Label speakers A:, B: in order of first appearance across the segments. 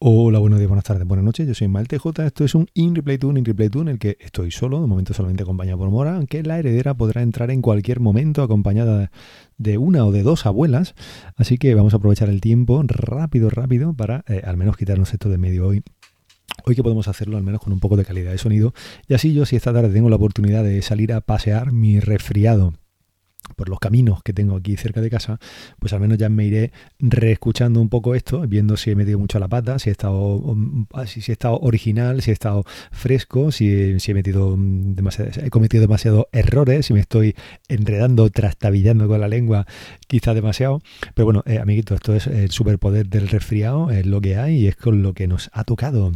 A: Hola, buenos días, buenas tardes, buenas noches. Yo soy Malte J. Esto es un In Replay Toon, In Replay Toon, en el que estoy solo, de momento solamente acompañado por Mora, aunque la heredera podrá entrar en cualquier momento acompañada de una o de dos abuelas. Así que vamos a aprovechar el tiempo rápido, rápido, para eh, al menos quitarnos esto de medio hoy. Hoy que podemos hacerlo al menos con un poco de calidad de sonido. Y así yo, si esta tarde tengo la oportunidad de salir a pasear mi resfriado por los caminos que tengo aquí cerca de casa, pues al menos ya me iré reescuchando un poco esto, viendo si he metido mucho a la pata, si he estado, um, si, he estado original, si he estado fresco, si, he metido demasiado, he cometido demasiados errores, si me estoy enredando, trastabillando con la lengua, quizá demasiado. Pero bueno, eh, amiguitos, esto es el superpoder del resfriado, es lo que hay y es con lo que nos ha tocado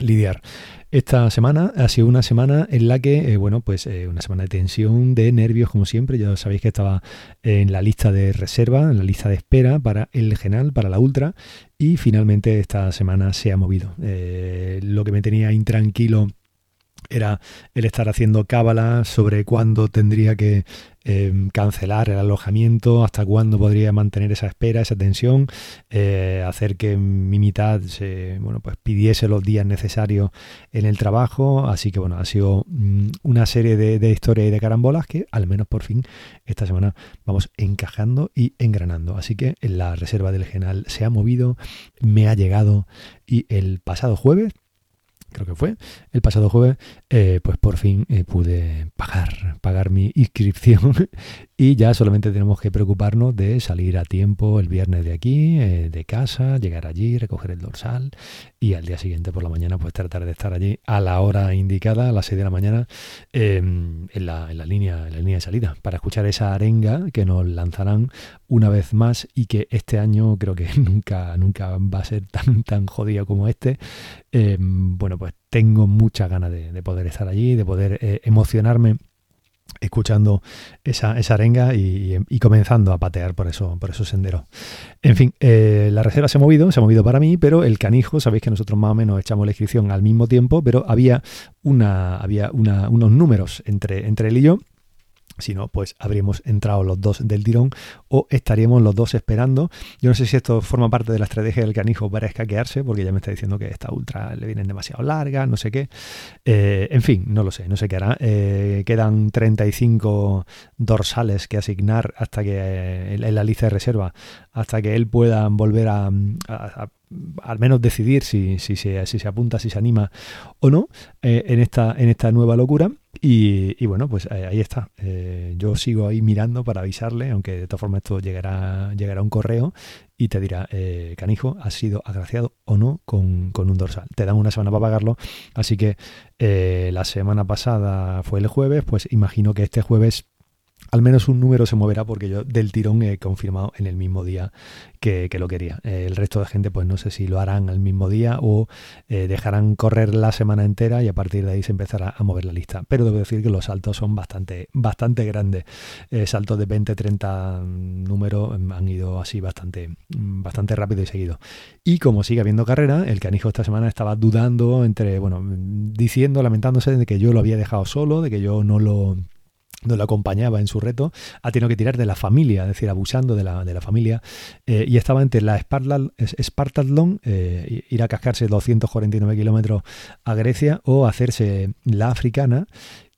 A: lidiar. Esta semana ha sido una semana en la que, eh, bueno, pues eh, una semana de tensión, de nervios, como siempre. Ya sabéis que estaba en la lista de reserva, en la lista de espera para el Genal, para la Ultra, y finalmente esta semana se ha movido. Eh, lo que me tenía intranquilo era el estar haciendo cábala sobre cuándo tendría que Em, cancelar el alojamiento, hasta cuándo podría mantener esa espera, esa tensión, eh, hacer que mi mitad se, bueno, pues pidiese los días necesarios en el trabajo. Así que bueno, ha sido mm, una serie de, de historias y de carambolas que al menos por fin esta semana vamos encajando y engranando. Así que la reserva del general se ha movido, me ha llegado y el pasado jueves creo que fue, el pasado jueves, eh, pues por fin eh, pude pagar, pagar mi inscripción y ya solamente tenemos que preocuparnos de salir a tiempo el viernes de aquí, eh, de casa, llegar allí, recoger el dorsal y al día siguiente por la mañana pues tratar de estar allí a la hora indicada, a las 6 de la mañana, em, en, la, en, la, línea, en la línea de salida, para escuchar esa arenga que nos lanzarán una vez más y que este año creo que nunca, nunca va a ser tan, tan jodido como este. Em, pues tengo muchas ganas de, poder estar allí, de poder eh, emocionarme escuchando esa, esa arenga y, comenzando a patear por eso, por esos senderos. En fin, eh, la reserva se ha movido, se ha movido para mí, pero el canijo, sabéis que nosotros más o menos echamos la inscripción al mismo tiempo, pero había una, había unos números entre, entre él y yo si no, pues habríamos entrado los dos del tirón o estaríamos los dos esperando. Yo no sé si esto forma parte de la estrategia del canijo para escaquearse, porque ya me está diciendo que esta ultra le vienen demasiado largas, no sé qué. Eh, en fin, no lo sé, no sé qué hará. Eh, quedan 35 dorsales que asignar hasta que eh, en la lista de reserva, hasta que él pueda volver a al menos decidir si, si, se, si se apunta, si se anima o no eh, en, esta, en esta nueva locura. Y, bueno, pues eh, ahí está. Eh, yo sigo ahí mirando para avisarle, aunque de todas formas esto llegará, llegará un correo y te dirá, canijo, has sido agraciado o no con, con, un dorsal. Te dan una semana para pagarlo, así que la semana pasada fue el jueves, pues imagino que este jueves al menos un número se moverá porque yo del tirón he confirmado en el mismo día que, lo quería. el resto de gente, pues no sé si lo harán al mismo día o eh, dejarán correr la semana entera y a partir de ahí se empezará a mover la lista. Pero debo decir que los saltos son bastante, bastante grandes. Eh, saltos de 20, 30 números han ido así bastante, bastante rápido y seguido. Y como sigue habiendo carrera, el canijo esta semana estaba dudando entre, bueno, diciendo, lamentándose de que yo lo había dejado solo, de que yo no lo no lo acompañaba en su reto, ha tenido que tirar de la familia, es decir, abusando de la, de la familia, eh, y estaba entre la Spartathlon, eh, ir a cascarse 249 kilómetros a Grecia, o hacerse la africana,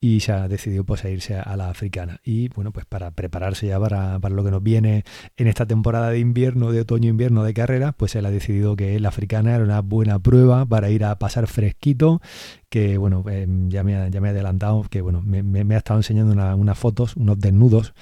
A: y se ha decidido pues a irse a la africana. Y bueno, pues para prepararse ya para, para lo que nos viene en esta temporada de invierno, de otoño-invierno de carrera, pues él ha decidido que la africana era una buena prueba para ir a pasar fresquito que bueno, eh, ya, me ha, ya me he adelantado, que bueno, me, ha estado enseñando unas fotos, unos desnudos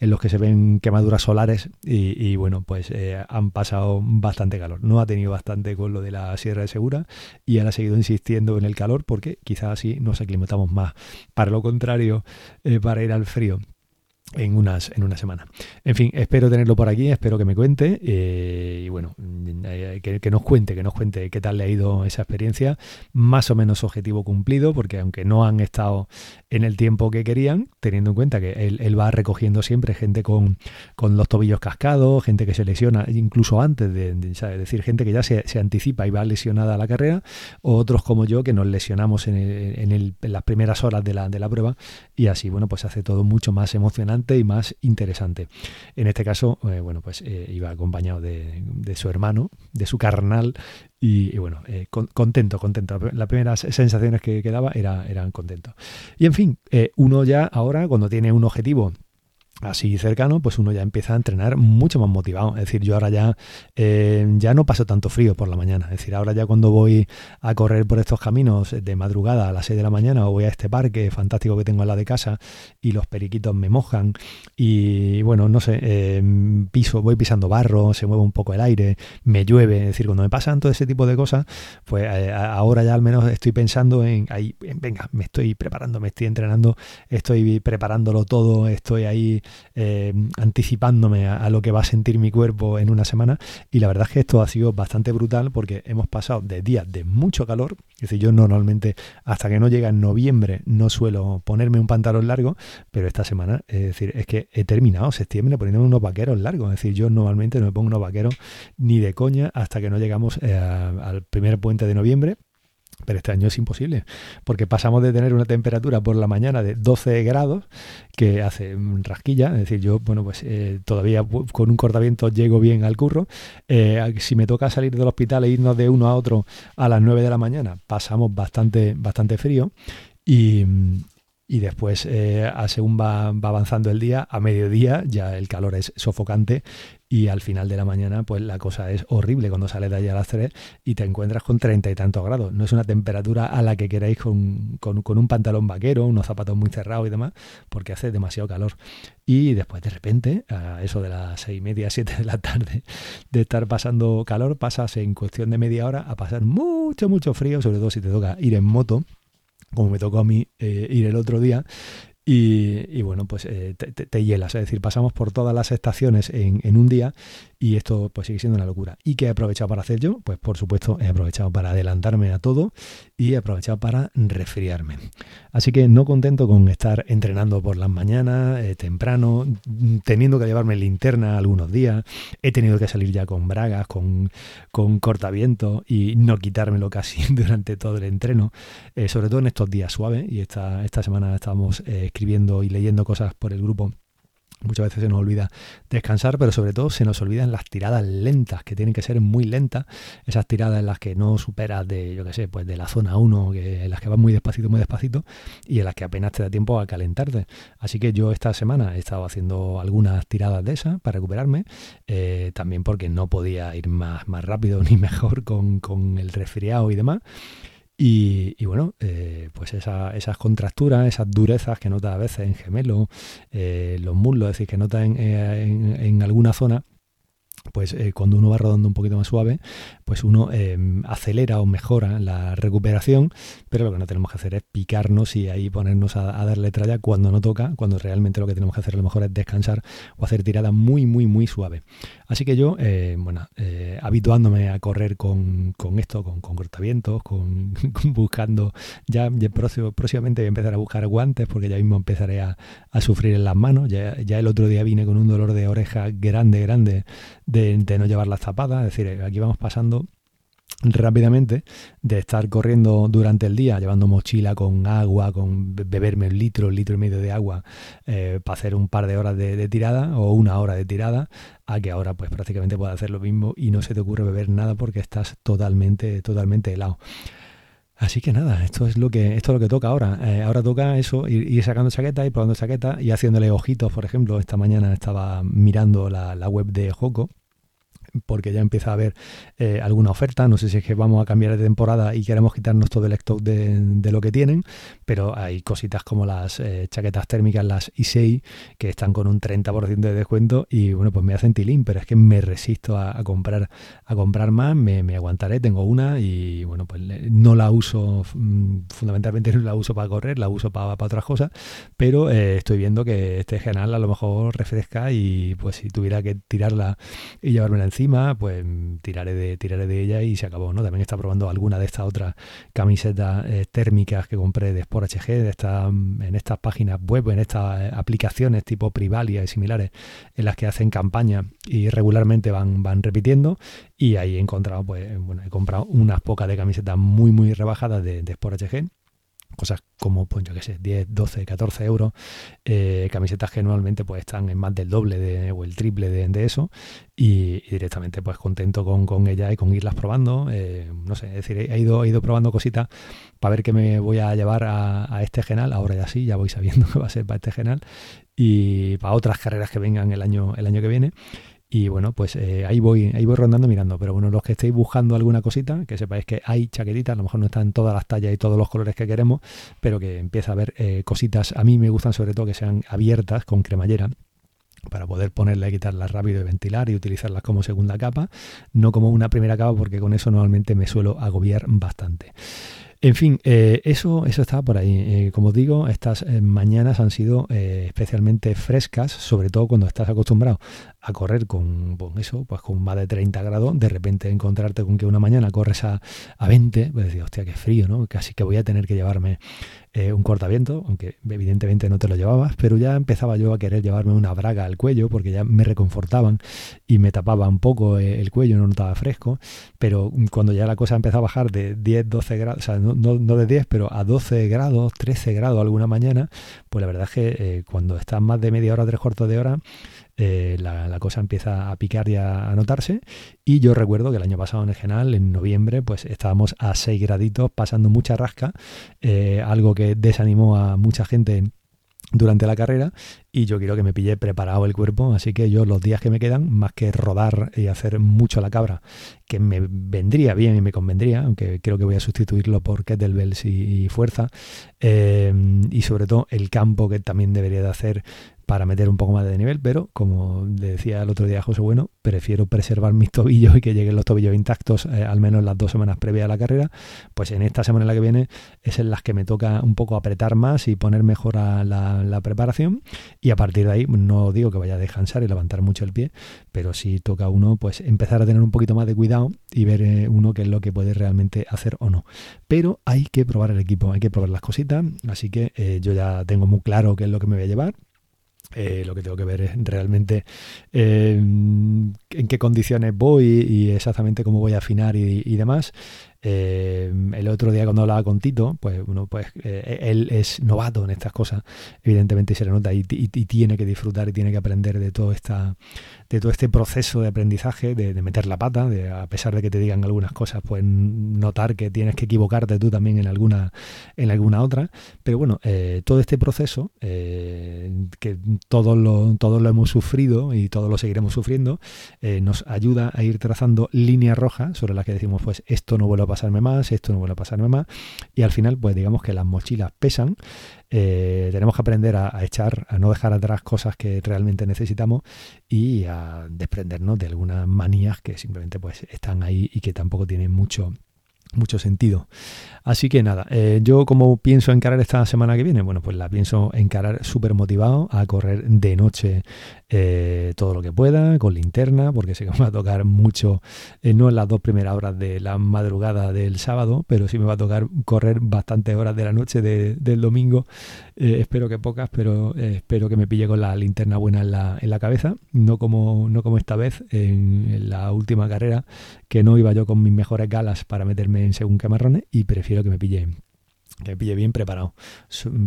A: en los que se ven quemaduras solares y, bueno, pues eh, han pasado bastante calor. No ha tenido bastante con lo de la Sierra de Segura y ahora ha seguido insistiendo en el calor porque quizás así nos aclimatamos más. Para lo contrario, eh, para ir al frío en unas en una semana. En fin, espero tenerlo por aquí, espero que me cuente eh, y bueno, que, nos cuente, que nos cuente qué tal le ha ido esa experiencia, más o menos objetivo cumplido, porque aunque no han estado en el tiempo que querían, teniendo en cuenta que él, va recogiendo siempre gente con, con, los tobillos cascados, gente que se lesiona incluso antes de, es decir, gente que ya se, anticipa y va lesionada a la carrera, o otros como yo que nos lesionamos en, en, las primeras horas de la, de la prueba y así, bueno, pues hace todo mucho más emocionante y más interesante. En este caso, eh, bueno, pues eh, iba acompañado de, su hermano, de su carnal, y, bueno, eh, contento, contento. Las primeras sensaciones que, quedaba era, eran contentos. Y en fin, uno ya ahora, cuando tiene un objetivo así cercano, pues uno ya empieza a entrenar mucho más motivado. Es decir, yo ahora ya, eh, ya no paso tanto frío por la mañana. Es decir, ahora ya cuando voy a correr por estos caminos de madrugada a las 6 de la mañana o voy a este parque fantástico que tengo al lado de casa y los periquitos me mojan y bueno, no sé, eh, piso, voy pisando barro, se mueve un poco el aire, me llueve. Es decir, cuando me pasan todo ese tipo de cosas, pues eh, ahora ya al menos estoy pensando en, ahí, venga, me estoy preparando, me estoy entrenando, estoy preparándolo todo, estoy ahí eh, anticipándome a, lo que va a sentir mi cuerpo en una semana. Y la verdad es que esto ha sido bastante brutal porque hemos pasado de días de mucho calor. Es decir, yo normalmente hasta que no llega en noviembre no suelo ponerme un pantalón largo, pero esta semana, es decir, es que he terminado septiembre poniéndome unos vaqueros largos. Es decir, yo normalmente no me pongo unos vaqueros ni de coña hasta que no llegamos eh, al primer puente de noviembre pero este año es imposible, porque pasamos de tener una temperatura por la mañana de 12 grados, que hace rasquilla, es decir, yo, bueno, pues eh, todavía con un cortaviento llego bien al curro. Eh, si me toca salir del hospital e irnos de uno a otro a las 9 de la mañana, pasamos bastante, bastante frío. Y, y después, eh, según va, avanzando el día, a mediodía ya el calor es sofocante y al final de la mañana pues la cosa es horrible cuando sales de allá a las 3 y te encuentras con treinta y tantos grados. No es una temperatura a la que queráis con, con, un pantalón vaquero, unos zapatos muy cerrados y demás, porque hace demasiado calor. Y después de repente, a eso de las seis y media, siete de la tarde, de estar pasando calor, pasas en cuestión de media hora a pasar mucho, mucho frío, sobre todo si te toca ir en moto como me tocó a mí eh, ir el otro día, y, bueno, pues eh, te, hielas, es decir, pasamos por todas las estaciones en, en, un día y esto pues sigue siendo una locura. ¿Y qué he aprovechado para hacer yo? Pues por supuesto he aprovechado para adelantarme a todo y he aprovechado para resfriarme. Así que no contento con estar entrenando por las mañanas, eh, temprano, teniendo que llevarme linterna algunos días, he tenido que salir ya con bragas, con, con cortavientos y no quitármelo casi durante todo el entreno, eh, sobre todo en estos días suaves y esta, esta semana estábamos eh, escribiendo y leyendo cosas por el grupo Muchas veces se nos olvida descansar, pero sobre todo se nos olvidan las tiradas lentas, que tienen que ser muy lentas. Esas tiradas en las que no superas de, yo qué sé, pues de la zona 1, que, en las que vas muy despacito, muy despacito, y en las que apenas te da tiempo a calentarte. Así que yo esta semana he estado haciendo algunas tiradas de esas para recuperarme, eh, también porque no podía ir más, más rápido ni mejor con, con el resfriado y demás. Y, bueno, eh, pues esas contracturas, esas durezas que nota a veces en gemelo, eh, los muslos, es decir, que nota en, en alguna zona, pues eh, cuando uno va rodando un poquito más suave, pues uno em, acelera o mejora la recuperación, pero lo que no tenemos que hacer es picarnos y ahí ponernos a, darle tralla cuando no toca, cuando realmente lo que tenemos que hacer a lo mejor es descansar o hacer tirada muy, muy, muy suave. Así que yo, eh, bueno, eh, habituándome a correr con, esto, con, con cortavientos, con, buscando, ya, próximamente voy a empezar a buscar guantes porque ya mismo empezaré a, sufrir en las manos, ya, ya el otro día vine con un dolor de oreja grande, grande, de, no llevar las zapadas, es decir, aquí vamos pasando rápidamente de estar corriendo durante el día llevando mochila con agua, con beberme un litro, litro y medio de agua eh, para hacer un par de horas de, tirada o una hora de tirada, a que ahora pues prácticamente puedas hacer lo mismo y no se te ocurre beber nada porque estás totalmente, totalmente helado. Así que nada, esto es lo que, esto es lo que toca ahora. Eh, ahora toca eso, ir, sacando chaquetas, y probando chaquetas y haciéndole ojitos, por ejemplo. Esta mañana estaba mirando la, la web de Joco porque ya empieza a haber eh, alguna oferta. No sé si es que vamos a cambiar de temporada y queremos quitarnos todo el stock de, lo que tienen, pero hay cositas como las eh, chaquetas térmicas, las Isei, que están con un 30% de descuento y bueno, pues me hacen tilín, pero es que me resisto a, comprar a comprar más, me, aguantaré, tengo una y bueno, pues no la uso, mm, fundamentalmente no la uso para correr, la uso para, para otras cosas, pero eh, estoy viendo que este general a lo mejor refresca y pues si tuviera que tirarla y llevármela encima, pues tiraré de, tiraré de ella y se acabó, ¿no? También está probando alguna de estas otras camisetas eh, térmicas que compré de Sport HG, de esta, en estas páginas web, en estas eh, aplicaciones tipo Privalia y similares, en las que hacen campaña y regularmente van, van repitiendo. Y ahí he encontrado, pues, bueno, he comprado unas pocas de camisetas muy, muy rebajadas de, de Sport HG cosas como, pues yo qué sé, 10, 12, 14 euros, eh, camisetas que normalmente pues están en más del doble de, o el triple de, eso y, directamente pues contento con, con ella y con irlas probando, eh, no sé, es decir, he ido, he ido probando cositas para ver qué me voy a llevar a, este genal, ahora ya sí, ya voy sabiendo qué va a ser para este genal y para otras carreras que vengan el año, el año que viene. Y bueno, pues eh, ahí voy, ahí voy rondando mirando. Pero bueno, los que estéis buscando alguna cosita, que sepáis que hay chaquetitas, a lo mejor no están todas las tallas y todos los colores que queremos, pero que empieza a haber eh, cositas. A mí me gustan sobre todo que sean abiertas con cremallera para poder ponerla y quitarlas rápido y ventilar y utilizarlas como segunda capa, no como una primera capa porque con eso normalmente me suelo agobiar bastante. En fin, eh, eso, eso está por ahí. Como digo, estas mañanas han sido especialmente frescas, sobre todo cuando estás acostumbrado a correr con, eso, pues con más de 30 grados, de repente encontrarte con que una mañana corres a, a 20, pues decir, hostia, qué frío, ¿no? Casi que voy a tener que llevarme eh, un cortaviento, aunque evidentemente no te lo llevabas, pero ya empezaba yo a querer llevarme una braga al cuello porque ya me reconfortaban y me tapaba un poco eh, el cuello, no notaba fresco, pero cuando ya la cosa empezó a bajar de 10, 12 grados, o sea, no, no, de 10, pero a 12 grados, 13 grados alguna mañana, pues la verdad es que eh, cuando estás más de media hora, tres cuartos de hora, eh, la, cosa empieza a picar y a, notarse. Y yo recuerdo que el año pasado en el general, en noviembre, pues estábamos a 6 graditos pasando mucha rasca, eh, algo que desanimó a mucha gente durante la carrera y yo quiero que me pille preparado el cuerpo, así que yo los días que me quedan, más que rodar y hacer mucho a la cabra, que me vendría bien y me convendría, aunque creo que voy a sustituirlo por kettlebells y, y fuerza, eh, y sobre todo el campo que también debería de hacer para meter un poco más de nivel, pero como le decía el otro día José Bueno, prefiero preservar mis tobillos y que lleguen los tobillos intactos eh, al menos las dos semanas previas a la carrera, pues en esta semana en la que viene es en las que me toca un poco apretar más y poner mejor a la, preparación y a partir de ahí no digo que vaya a descansar y levantar mucho el pie, pero sí toca uno pues empezar a tener un poquito más de cuidado y ver eh, uno qué es lo que puede realmente hacer o no. Pero hay que probar el equipo, hay que probar las cositas, así que eh, yo ya tengo muy claro qué es lo que me voy a llevar eh, lo que tengo que ver es realmente eh, en qué condiciones voy y, exactamente cómo voy a afinar y demás. Eh, el otro día cuando hablaba con Tito, pues uno, pues eh, él es novato en estas cosas, evidentemente se le nota y, tiene que disfrutar y tiene que aprender de todo esta, de todo este proceso de aprendizaje, de, meter la pata, de a pesar de que te digan algunas cosas, pues notar que tienes que equivocarte tú también en alguna, en alguna otra. Pero bueno, eh, todo este proceso que todos lo, todos lo hemos sufrido y todos lo seguiremos sufriendo, nos ayuda a ir trazando líneas rojas sobre las que decimos, pues esto no vuelve a pasar pasarme más, esto no vuelve a pasarme más. Y al final, pues digamos que las mochilas pesan. Eh, tenemos que aprender a, echar, a no dejar atrás cosas que realmente necesitamos y a desprendernos de algunas manías que simplemente pues están ahí y que tampoco tienen mucho mucho sentido. Así que nada, eh, yo como pienso encarar esta semana que viene, bueno, pues la pienso encarar súper motivado a correr de noche eh, todo lo que pueda, con linterna, porque sé que me va a tocar mucho, eh, no en las dos primeras horas de la madrugada del sábado, pero sí me va a tocar correr bastantes horas de la noche del domingo. Eh, espero que pocas, pero espero que me pille con la linterna buena en la, en la cabeza, no como, no como esta vez en, la última carrera, que no iba yo con mis mejores galas para meterme en según camarrones y prefiero que me pille que pille bien preparado,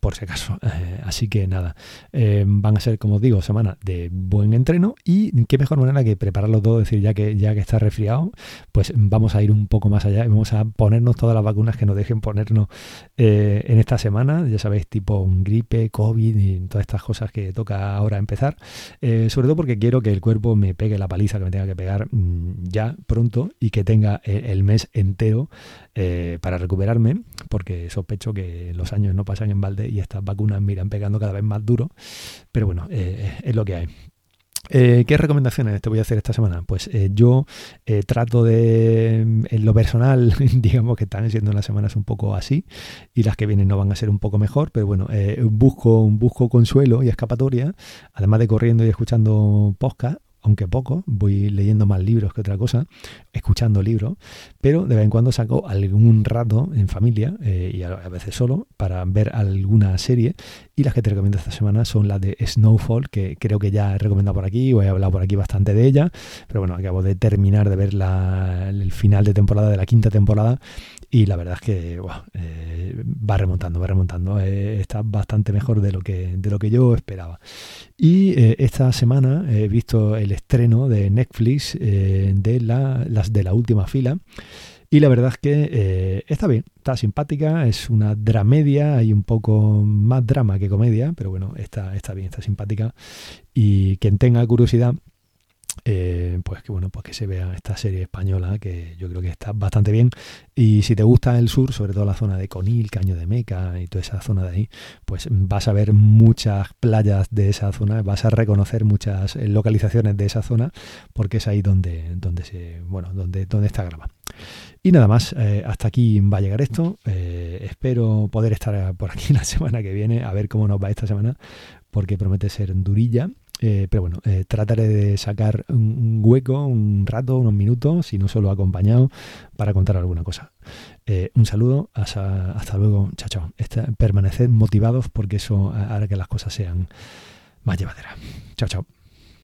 A: por si acaso. Eh, así que nada, eh, van a ser, como os digo, semanas de buen entreno y qué mejor manera que prepararlo todo, decir, ya que, ya que está resfriado, pues vamos a ir un poco más allá y vamos a ponernos todas las vacunas que nos dejen ponernos eh, en esta semana, ya sabéis, tipo gripe, COVID y todas estas cosas que toca ahora empezar, sobre todo porque quiero que el cuerpo me pegue la paliza que me tenga que pegar mm, ya pronto y que tenga el mes entero para recuperarme, porque sospecho hecho que los años no pasan en balde y estas vacunas miran pegando cada vez más duro, pero bueno, eh, es lo que hay. Eh, ¿Qué recomendaciones te voy a hacer esta semana? Pues eh, yo trato de, en lo personal, digamos que están siendo las semanas un poco así y las que vienen no van a ser un poco mejor, pero bueno, busco, busco consuelo y escapatoria, además de corriendo y escuchando podcast aunque poco, voy leyendo más libros que otra cosa, escuchando libros, pero de vez en cuando saco algún rato en familia eh, y a, veces solo para ver alguna serie y las que te recomiendo esta semana son las de Snowfall, que creo que ya he recomendado por aquí o he hablado por aquí bastante de ella, pero bueno, acabo de terminar de ver el final de temporada de la quinta temporada y la verdad es que eh, va remontando, va remontando, eh, está bastante mejor de lo que, de lo que yo esperaba. Y eh, esta semana he visto el estreno de Netflix de la, las de la última fila. Y la verdad es que está bien, está simpática, es una dramedia, hay un poco más drama que comedia, pero bueno, está, está bien, está simpática. Y quien tenga curiosidad, eh, pues que bueno, pues que se vea esta serie española que yo creo que está bastante bien. Y si te gusta el sur, sobre todo la zona de Conil, Caño de Meca y toda esa zona de ahí, pues vas a ver muchas playas de esa zona, vas a reconocer muchas eh, localizaciones de esa zona, porque es ahí donde, donde se, bueno, donde, donde está grabado. Y nada más, eh, hasta aquí va a llegar esto. espero poder estar por aquí la semana que viene, a ver cómo nos va esta semana, porque promete ser durilla. Eh, pero bueno, eh, trataré de sacar un, hueco, un rato, unos minutos, si no solo acompañado, para contar alguna cosa. Eh, un saludo, hasta, hasta luego, chao, chao. permaneced motivados porque eso hará que las cosas sean más llevaderas. Chao, chao.